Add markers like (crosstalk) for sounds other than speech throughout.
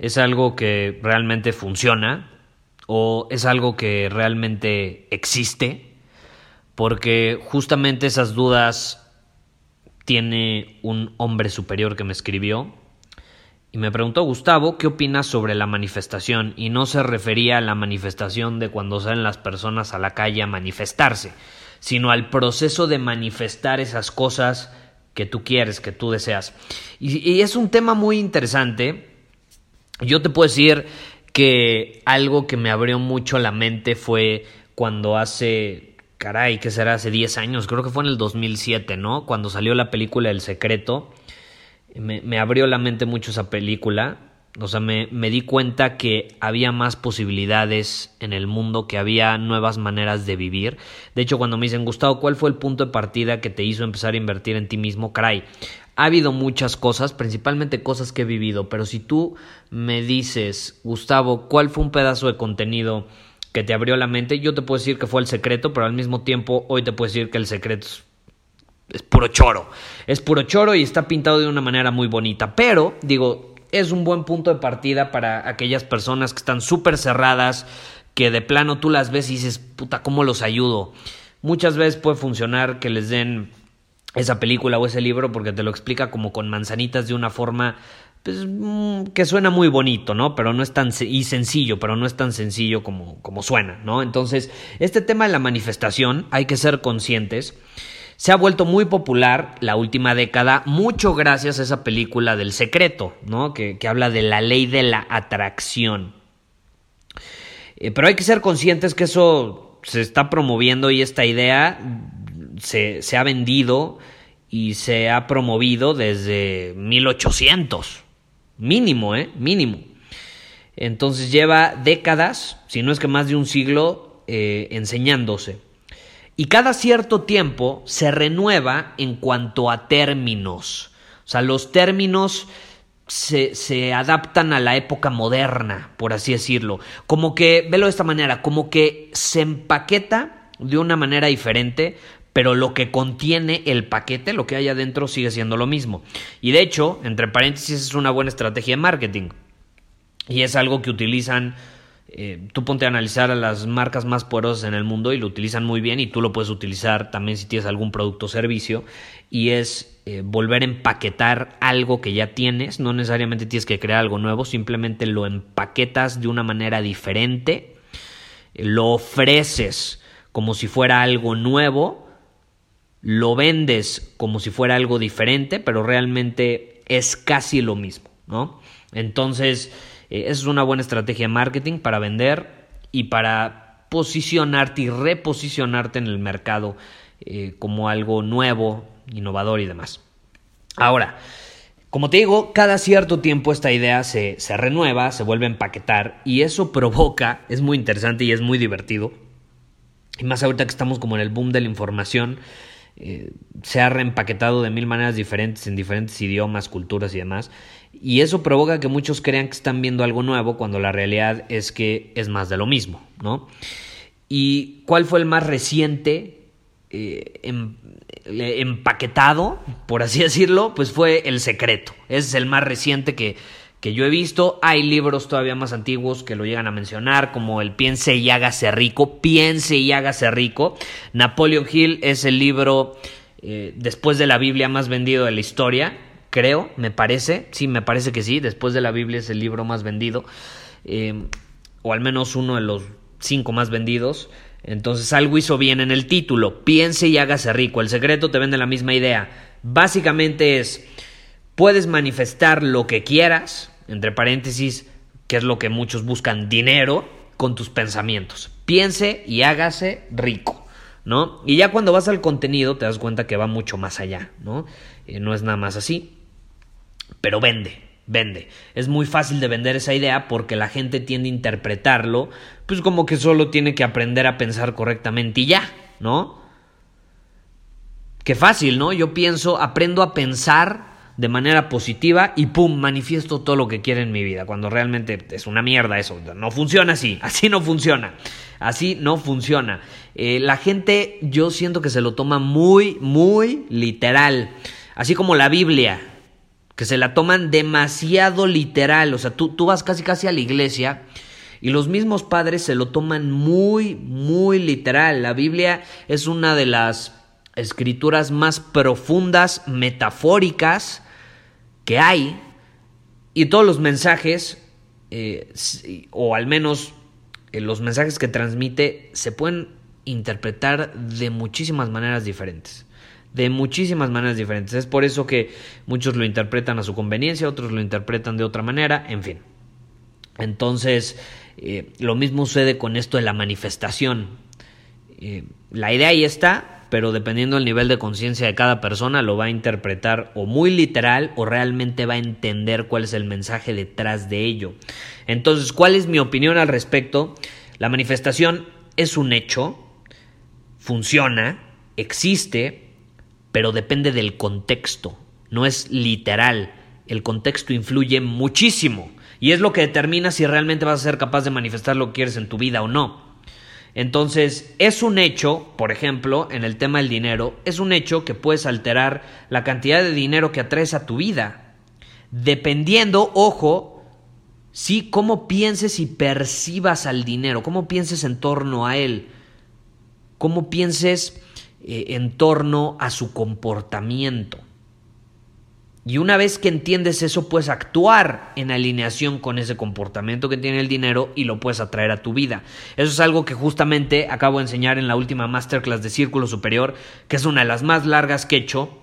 es algo que realmente funciona o es algo que realmente existe? Porque justamente esas dudas tiene un hombre superior que me escribió y me preguntó Gustavo, ¿qué opinas sobre la manifestación? Y no se refería a la manifestación de cuando salen las personas a la calle a manifestarse, sino al proceso de manifestar esas cosas que tú quieres, que tú deseas. Y, es un tema muy interesante. Yo te puedo decir que algo que me abrió mucho la mente fue cuando hace, caray, que será hace 10 años, creo que fue en el 2007, ¿no? Cuando salió la película El Secreto. Me, me abrió la mente mucho esa película o sea, me, me, di cuenta que había más posibilidades en el mundo, que había nuevas maneras de vivir. De hecho, cuando me dicen, Gustavo, ¿cuál fue el punto de partida que te hizo empezar a invertir en ti mismo? Caray, ha habido muchas cosas, principalmente cosas que he vivido, pero si tú me dices, Gustavo, ¿cuál fue un pedazo de contenido que te abrió la mente? Yo te puedo decir que fue el secreto, pero al mismo tiempo hoy te puedo decir que el secreto es, es puro choro. Es puro choro y está pintado de una manera muy bonita. Pero, digo, es un buen punto de partida para aquellas personas que están súper cerradas, que de plano tú las ves y dices, puta, ¿cómo los ayudo? Muchas veces puede funcionar que les den esa película o ese libro porque te lo explica como con manzanitas de una forma pues, mm, que suena muy bonito, ¿no? Pero no es tan y sencillo, pero no es tan sencillo como, como suena, ¿no? Entonces, este tema de la manifestación hay que ser conscientes se ha vuelto muy popular la última década, mucho gracias a esa película del secreto, ¿no? Que, habla de la ley de la atracción. Eh, pero hay que ser conscientes que eso se está promoviendo y esta idea se, se ha vendido y se ha promovido desde 1800. Mínimo, ¿eh? Mínimo. Entonces lleva décadas, si no es que más de un siglo, eh, enseñándose y cada cierto tiempo se renueva en cuanto a términos. O sea, los términos se, se, adaptan a la época moderna, por así decirlo. Como que, velo de esta manera, como que se empaqueta de una manera diferente, pero lo que contiene el paquete, lo que hay adentro, sigue siendo lo mismo. Y de hecho, entre paréntesis, es una buena estrategia de marketing. Y es algo que utilizan eh, tú ponte a analizar a las marcas más poderosas en el mundo y lo utilizan muy bien y tú lo puedes utilizar también si tienes algún producto o servicio y es eh, volver a empaquetar algo que ya tienes, no necesariamente tienes que crear algo nuevo, simplemente lo empaquetas de una manera diferente, lo ofreces como si fuera algo nuevo, lo vendes como si fuera algo diferente, pero realmente es casi lo mismo, ¿no? Entonces, eh, esa es una buena estrategia de marketing para vender y para posicionarte y reposicionarte en el mercado eh, como algo nuevo, innovador y demás. Ahora, como te digo, cada cierto tiempo esta idea se, se, renueva, se vuelve a empaquetar y eso provoca, es muy interesante y es muy divertido. Y más ahorita que estamos como en el boom de la información, eh, se ha reempaquetado de mil maneras diferentes en diferentes idiomas, culturas y demás. Y eso provoca que muchos crean que están viendo algo nuevo cuando la realidad es que es más de lo mismo, ¿no? ¿Y cuál fue el más reciente eh, em, empaquetado, por así (laughs) decirlo? Pues fue El Secreto. Ese es el más reciente que, que yo he visto. Hay libros todavía más antiguos que lo llegan a mencionar, como el Piense y hágase rico. Piense y hágase rico. Napoleon Hill es el libro eh, después de la Biblia más vendido de la historia. Creo, me parece, sí, me parece que sí, después de la Biblia es el libro más vendido, eh, o al menos uno de los cinco más vendidos. Entonces algo hizo bien en el título, piense y hágase rico. El secreto te vende la misma idea. Básicamente es, puedes manifestar lo que quieras, entre paréntesis, que es lo que muchos buscan, dinero, con tus pensamientos. Piense y hágase rico. ¿No? Y ya cuando vas al contenido te das cuenta que va mucho más allá, ¿no? Eh, no es nada más así pero vende, vende. Es muy fácil de vender esa idea porque la gente tiende a interpretarlo, pues como que solo tiene que aprender a pensar correctamente y ya, ¿no? Qué fácil, ¿no? Yo pienso, aprendo a pensar de manera positiva y pum, manifiesto todo lo que quiero en mi vida, cuando realmente es una mierda eso, no funciona así, (laughs) así no funciona, así no funciona. Eh, la gente yo siento que se lo toma muy, muy literal, así como la Biblia, que se la toman demasiado literal, o sea, tú, tú vas casi casi a la iglesia y los mismos padres se lo toman muy, muy literal. La Biblia es una de las escrituras más profundas, metafóricas que hay, y todos los mensajes, eh, o al menos eh, los mensajes que transmite, se pueden interpretar de muchísimas maneras diferentes de muchísimas maneras diferentes. Es por eso que muchos lo interpretan a su conveniencia, otros lo interpretan de otra manera, en fin. Entonces, eh, lo mismo sucede con esto de la manifestación. Eh, la idea ahí está, pero dependiendo del nivel de conciencia de cada persona, lo va a interpretar o muy literal o realmente va a entender cuál es el mensaje detrás de ello. Entonces, ¿cuál es mi opinión al respecto? La manifestación es un hecho, funciona, existe, pero depende del contexto, no es literal. El contexto influye muchísimo y es lo que determina si realmente vas a ser capaz de manifestar lo que quieres en tu vida o no. Entonces, es un hecho, por ejemplo, en el tema del dinero, es un hecho que puedes alterar la cantidad de dinero que atraes a tu vida. Dependiendo, ojo, sí, cómo pienses y percibas al dinero, cómo pienses en torno a él, cómo pienses eh, en torno a su comportamiento. Y una vez que entiendes eso, puedes actuar en alineación con ese comportamiento que tiene el dinero y lo puedes atraer a tu vida. Eso es algo que justamente acabo de enseñar en la última masterclass de Círculo Superior, que es una de las más largas que he hecho,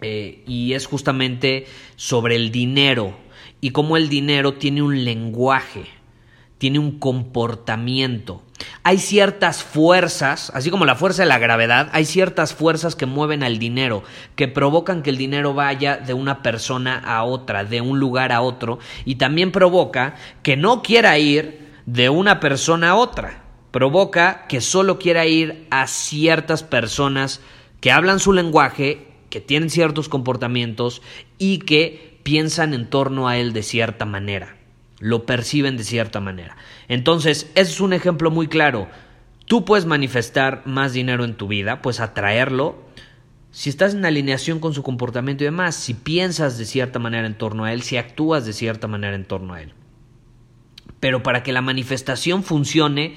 eh, y es justamente sobre el dinero y cómo el dinero tiene un lenguaje, tiene un comportamiento. Hay ciertas fuerzas, así como la fuerza de la gravedad, hay ciertas fuerzas que mueven al dinero, que provocan que el dinero vaya de una persona a otra, de un lugar a otro, y también provoca que no quiera ir de una persona a otra. Provoca que solo quiera ir a ciertas personas que hablan su lenguaje, que tienen ciertos comportamientos y que piensan en torno a él de cierta manera lo perciben de cierta manera. Entonces, ese es un ejemplo muy claro. Tú puedes manifestar más dinero en tu vida, puedes atraerlo, si estás en alineación con su comportamiento y demás, si piensas de cierta manera en torno a él, si actúas de cierta manera en torno a él. Pero para que la manifestación funcione,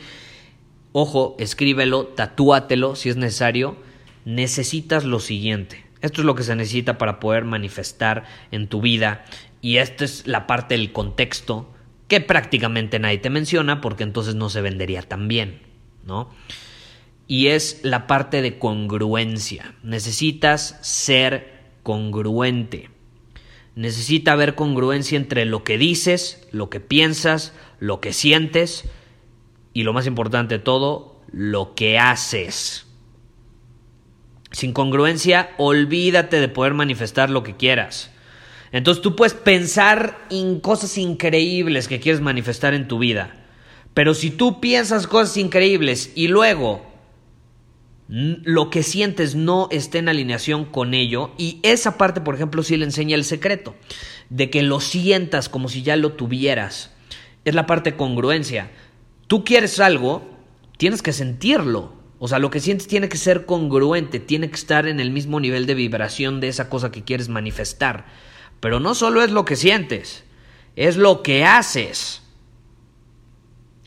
ojo, escríbelo, tatúatelo si es necesario, necesitas lo siguiente. Esto es lo que se necesita para poder manifestar en tu vida y esta es la parte del contexto que prácticamente nadie te menciona porque entonces no se vendería tan bien, ¿no? Y es la parte de congruencia. Necesitas ser congruente. Necesita haber congruencia entre lo que dices, lo que piensas, lo que sientes y lo más importante de todo, lo que haces. Sin congruencia, olvídate de poder manifestar lo que quieras. Entonces tú puedes pensar en cosas increíbles que quieres manifestar en tu vida. Pero si tú piensas cosas increíbles y luego lo que sientes no está en alineación con ello, y esa parte, por ejemplo, sí le enseña el secreto, de que lo sientas como si ya lo tuvieras. Es la parte de congruencia. Tú quieres algo, tienes que sentirlo. O sea, lo que sientes tiene que ser congruente, tiene que estar en el mismo nivel de vibración de esa cosa que quieres manifestar. Pero no solo es lo que sientes, es lo que haces.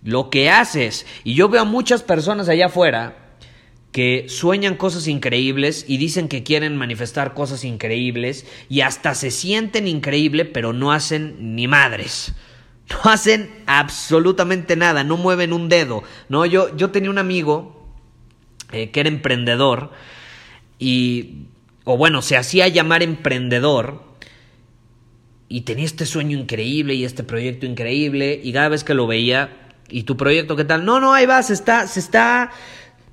Lo que haces. Y yo veo a muchas personas allá afuera que sueñan cosas increíbles y dicen que quieren manifestar cosas increíbles y hasta se sienten increíble, pero no hacen ni madres. No hacen absolutamente nada, no mueven un dedo. No, yo, yo tenía un amigo eh, que era emprendedor y, o bueno, se hacía llamar emprendedor y tenía este sueño increíble y este proyecto increíble y cada vez que lo veía, ¿y tu proyecto qué tal? No, no, ahí va, se está, se está,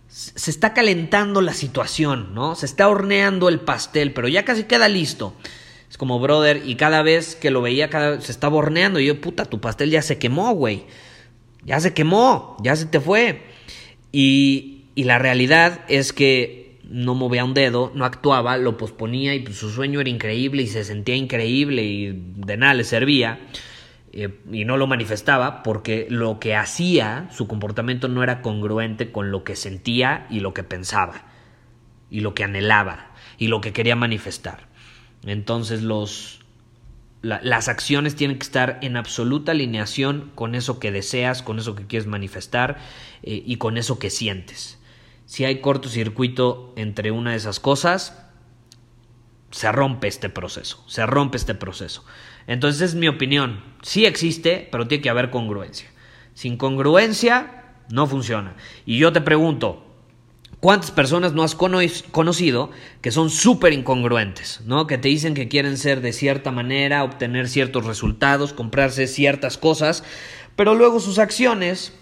se está calentando la situación, ¿no? Se está horneando el pastel, pero ya casi queda listo. Es como, brother, y cada vez que lo veía, cada, se estaba horneando. Y yo, puta, tu pastel ya se quemó, güey. Ya se quemó, ya se te fue. Y, y la realidad es que no movía un dedo, no actuaba, lo posponía y pues, su sueño era increíble y se sentía increíble y de nada le servía. Eh, y no lo manifestaba porque lo que hacía, su comportamiento no era congruente con lo que sentía y lo que pensaba, y lo que anhelaba, y lo que quería manifestar. Entonces los, las acciones tienen que estar en absoluta alineación con eso que deseas, con eso que quieres manifestar eh, y con eso que sientes. Si hay cortocircuito entre una de esas cosas, se rompe este proceso, se rompe este proceso. Entonces es mi opinión. Sí existe, pero tiene que haber congruencia. Sin congruencia no funciona. Y yo te pregunto, ¿cuántas personas no has conocido que son súper incongruentes? ¿no? Que te dicen que quieren ser de cierta manera, obtener ciertos resultados, comprarse ciertas cosas, pero luego sus acciones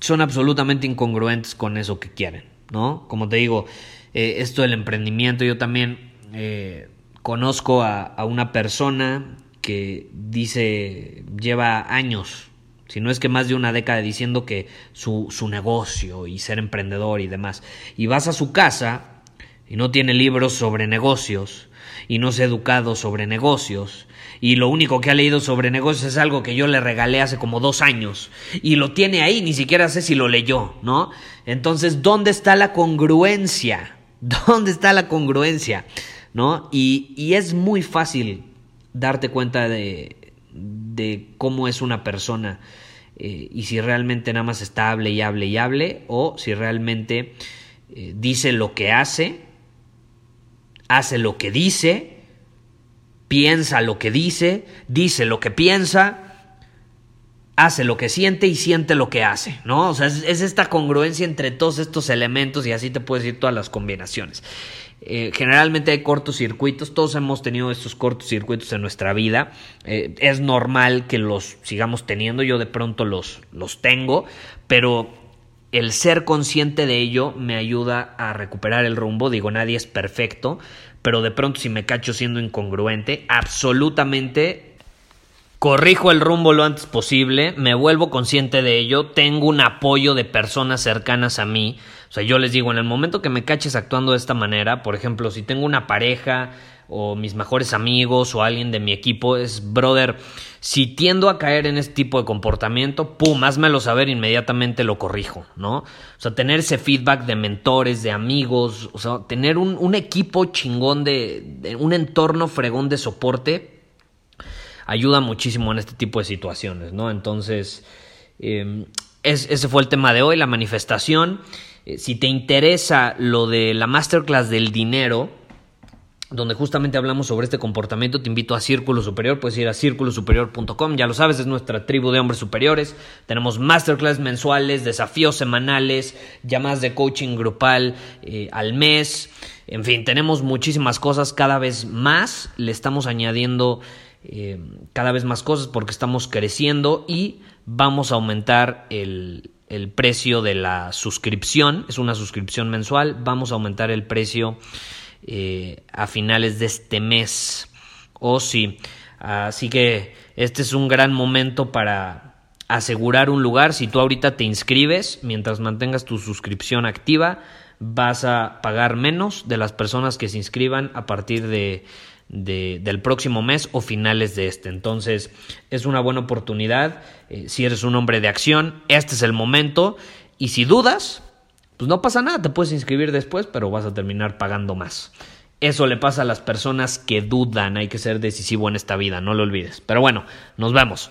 son absolutamente incongruentes con eso que quieren. ¿no? Como te digo, eh, esto del emprendimiento, yo también... Eh, conozco a, una persona que dice, lleva años, si no es que más de una década diciendo que su, su negocio y ser emprendedor y demás. Y vas a su casa y no tiene libros sobre negocios y no se ha educado sobre negocios y lo único que ha leído sobre negocios es algo que yo le regalé hace como dos años y lo tiene ahí, ni siquiera sé si lo leyó, ¿no? Entonces, ¿dónde está la congruencia? (laughs) ¿Dónde está la congruencia? ¿no? Y, es muy fácil darte cuenta de, cómo es una persona eh, y si realmente nada más está hable y hable y hable o si realmente eh, dice lo que hace, hace lo que dice, piensa lo que dice, dice lo que piensa, hace lo que siente y siente lo que hace, ¿no? O sea, es, es, esta congruencia entre todos estos elementos y así te puedes ir todas las combinaciones. Eh, generalmente hay cortocircuitos, todos hemos tenido estos cortocircuitos en nuestra vida. Eh, es normal que los sigamos teniendo, yo de pronto los, los tengo, pero el ser consciente de ello me ayuda a recuperar el rumbo. Digo, nadie es perfecto, pero de pronto si me cacho siendo incongruente, absolutamente corrijo el rumbo lo antes posible, me vuelvo consciente de ello, tengo un apoyo de personas cercanas a mí o sea, yo les digo, en el momento que me caches actuando de esta manera, por ejemplo, si tengo una pareja o mis mejores amigos o alguien de mi equipo, es, brother, si tiendo a caer en este tipo de comportamiento, pum, házmelo saber, inmediatamente lo corrijo, ¿no? O sea, tener ese feedback de mentores, de amigos, o sea, tener un, equipo chingón de, un entorno fregón de soporte, ayuda muchísimo en este tipo de situaciones, ¿no? Entonces, em, ese fue el tema de hoy, la manifestación. Eh, si te interesa lo de la masterclass del dinero, donde justamente hablamos sobre este comportamiento, te invito a Círculo Superior, puedes ir a círculosuperior.com, ya lo sabes, es nuestra tribu de hombres superiores, tenemos masterclass mensuales, desafíos semanales, llamadas de coaching grupal eh, al mes, en fin, tenemos muchísimas cosas, cada vez más. Le estamos añadiendo eh, cada vez más cosas porque estamos creciendo y vamos a aumentar el, el precio de la suscripción, es una suscripción mensual, vamos a aumentar el precio eh, a finales de este mes. O sí, así que este es un gran momento para asegurar un lugar. Si tú ahorita te inscribes, mientras mantengas tu suscripción activa, vas a pagar menos de las personas que se inscriban a partir de del próximo mes o finales de este. Entonces es una buena oportunidad. Eh, si eres un hombre de acción, este es el momento. Y si dudas, pues no pasa nada, te puedes inscribir después, pero vas a terminar pagando más. Eso le pasa a las personas que dudan, hay que ser decisivo en esta vida, no lo olvides. Pero bueno, nos vemos.